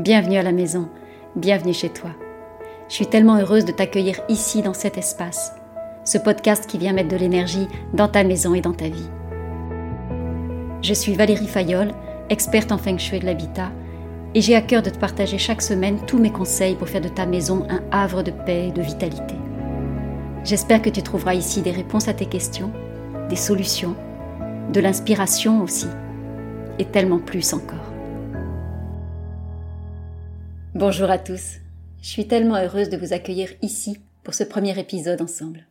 Bienvenue à la maison, bienvenue chez toi. Je suis tellement heureuse de t'accueillir ici dans cet espace, ce podcast qui vient mettre de l'énergie dans ta maison et dans ta vie. Je suis Valérie Fayolle, experte en feng shui de l'habitat, et j'ai à cœur de te partager chaque semaine tous mes conseils pour faire de ta maison un havre de paix et de vitalité. J'espère que tu trouveras ici des réponses à tes questions, des solutions, de l'inspiration aussi, et tellement plus encore. Bonjour à tous. Je suis tellement heureuse de vous accueillir ici pour ce premier épisode ensemble.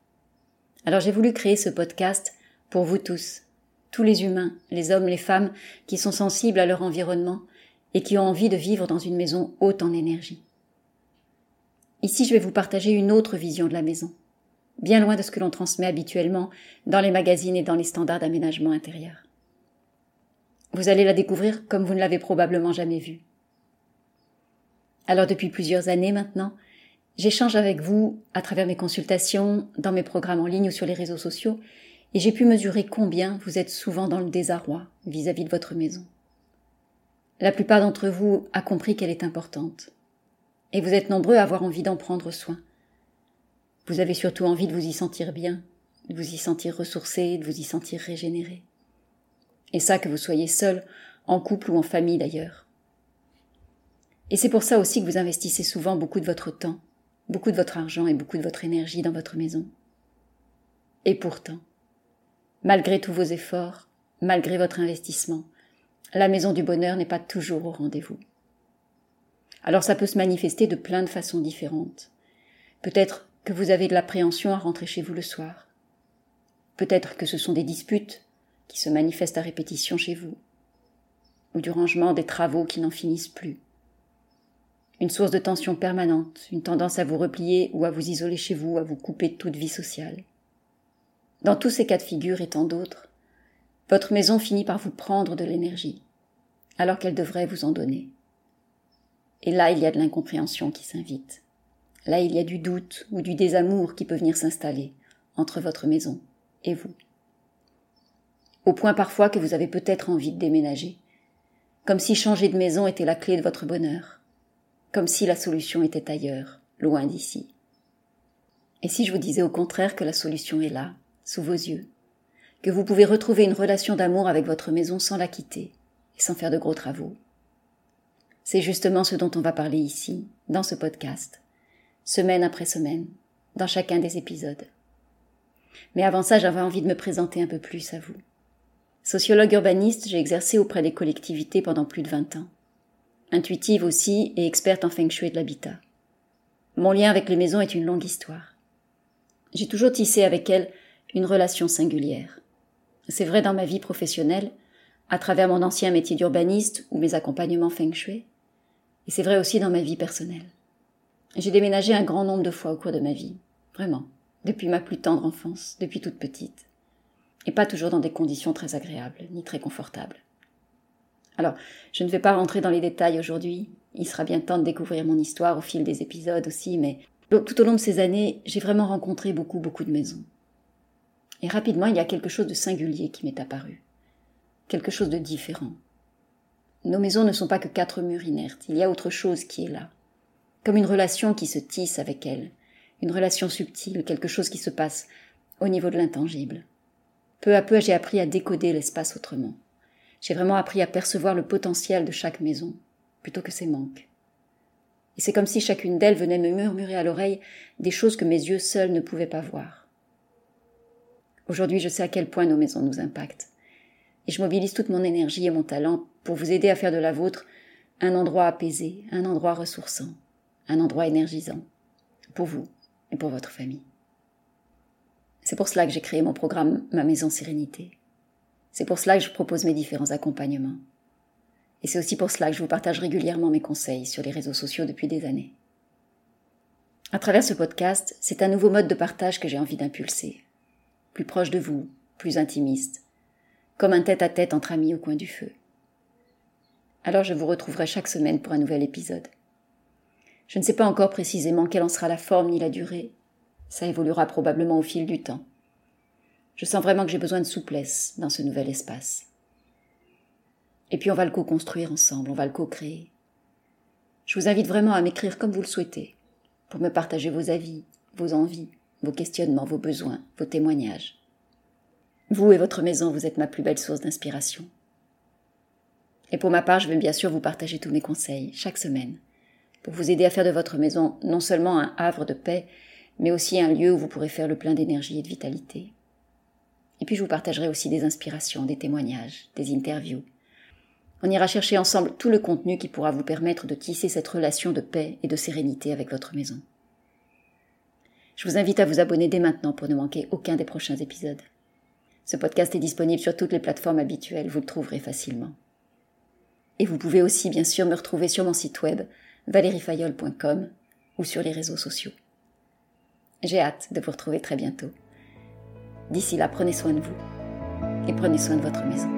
Alors j'ai voulu créer ce podcast pour vous tous, tous les humains, les hommes, les femmes qui sont sensibles à leur environnement et qui ont envie de vivre dans une maison haute en énergie. Ici, je vais vous partager une autre vision de la maison, bien loin de ce que l'on transmet habituellement dans les magazines et dans les standards d'aménagement intérieur. Vous allez la découvrir comme vous ne l'avez probablement jamais vue. Alors depuis plusieurs années maintenant, j'échange avec vous à travers mes consultations, dans mes programmes en ligne ou sur les réseaux sociaux, et j'ai pu mesurer combien vous êtes souvent dans le désarroi vis-à-vis de votre maison. La plupart d'entre vous a compris qu'elle est importante, et vous êtes nombreux à avoir envie d'en prendre soin. Vous avez surtout envie de vous y sentir bien, de vous y sentir ressourcé, de vous y sentir régénéré. Et ça que vous soyez seul, en couple ou en famille d'ailleurs. Et c'est pour ça aussi que vous investissez souvent beaucoup de votre temps, beaucoup de votre argent et beaucoup de votre énergie dans votre maison. Et pourtant, malgré tous vos efforts, malgré votre investissement, la maison du bonheur n'est pas toujours au rendez-vous. Alors ça peut se manifester de plein de façons différentes. Peut-être que vous avez de l'appréhension à rentrer chez vous le soir. Peut-être que ce sont des disputes qui se manifestent à répétition chez vous, ou du rangement des travaux qui n'en finissent plus une source de tension permanente, une tendance à vous replier ou à vous isoler chez vous, à vous couper de toute vie sociale. Dans tous ces cas de figure et tant d'autres, votre maison finit par vous prendre de l'énergie, alors qu'elle devrait vous en donner. Et là, il y a de l'incompréhension qui s'invite. Là, il y a du doute ou du désamour qui peut venir s'installer entre votre maison et vous. Au point parfois que vous avez peut-être envie de déménager, comme si changer de maison était la clé de votre bonheur comme si la solution était ailleurs, loin d'ici. Et si je vous disais au contraire que la solution est là, sous vos yeux, que vous pouvez retrouver une relation d'amour avec votre maison sans la quitter et sans faire de gros travaux C'est justement ce dont on va parler ici, dans ce podcast, semaine après semaine, dans chacun des épisodes. Mais avant ça, j'avais envie de me présenter un peu plus à vous. Sociologue urbaniste, j'ai exercé auprès des collectivités pendant plus de 20 ans intuitive aussi et experte en feng shui de l'habitat. Mon lien avec les maisons est une longue histoire. J'ai toujours tissé avec elles une relation singulière. C'est vrai dans ma vie professionnelle, à travers mon ancien métier d'urbaniste ou mes accompagnements feng shui, et c'est vrai aussi dans ma vie personnelle. J'ai déménagé un grand nombre de fois au cours de ma vie, vraiment, depuis ma plus tendre enfance, depuis toute petite, et pas toujours dans des conditions très agréables, ni très confortables. Alors, je ne vais pas rentrer dans les détails aujourd'hui. Il sera bien temps de découvrir mon histoire au fil des épisodes aussi, mais tout au long de ces années, j'ai vraiment rencontré beaucoup, beaucoup de maisons. Et rapidement, il y a quelque chose de singulier qui m'est apparu. Quelque chose de différent. Nos maisons ne sont pas que quatre murs inertes, il y a autre chose qui est là. Comme une relation qui se tisse avec elles. Une relation subtile, quelque chose qui se passe au niveau de l'intangible. Peu à peu, j'ai appris à décoder l'espace autrement. J'ai vraiment appris à percevoir le potentiel de chaque maison, plutôt que ses manques. Et c'est comme si chacune d'elles venait me murmurer à l'oreille des choses que mes yeux seuls ne pouvaient pas voir. Aujourd'hui, je sais à quel point nos maisons nous impactent. Et je mobilise toute mon énergie et mon talent pour vous aider à faire de la vôtre un endroit apaisé, un endroit ressourçant, un endroit énergisant, pour vous et pour votre famille. C'est pour cela que j'ai créé mon programme Ma Maison Sérénité. C'est pour cela que je propose mes différents accompagnements. Et c'est aussi pour cela que je vous partage régulièrement mes conseils sur les réseaux sociaux depuis des années. À travers ce podcast, c'est un nouveau mode de partage que j'ai envie d'impulser. Plus proche de vous, plus intimiste, comme un tête-à-tête entre amis au coin du feu. Alors je vous retrouverai chaque semaine pour un nouvel épisode. Je ne sais pas encore précisément quelle en sera la forme ni la durée. Ça évoluera probablement au fil du temps. Je sens vraiment que j'ai besoin de souplesse dans ce nouvel espace. Et puis on va le co-construire ensemble, on va le co-créer. Je vous invite vraiment à m'écrire comme vous le souhaitez, pour me partager vos avis, vos envies, vos questionnements, vos besoins, vos témoignages. Vous et votre maison, vous êtes ma plus belle source d'inspiration. Et pour ma part, je vais bien sûr vous partager tous mes conseils, chaque semaine, pour vous aider à faire de votre maison non seulement un havre de paix, mais aussi un lieu où vous pourrez faire le plein d'énergie et de vitalité. Et puis je vous partagerai aussi des inspirations, des témoignages, des interviews. On ira chercher ensemble tout le contenu qui pourra vous permettre de tisser cette relation de paix et de sérénité avec votre maison. Je vous invite à vous abonner dès maintenant pour ne manquer aucun des prochains épisodes. Ce podcast est disponible sur toutes les plateformes habituelles, vous le trouverez facilement. Et vous pouvez aussi bien sûr me retrouver sur mon site web valeriefayol.com ou sur les réseaux sociaux. J'ai hâte de vous retrouver très bientôt. D'ici là, prenez soin de vous et prenez soin de votre maison.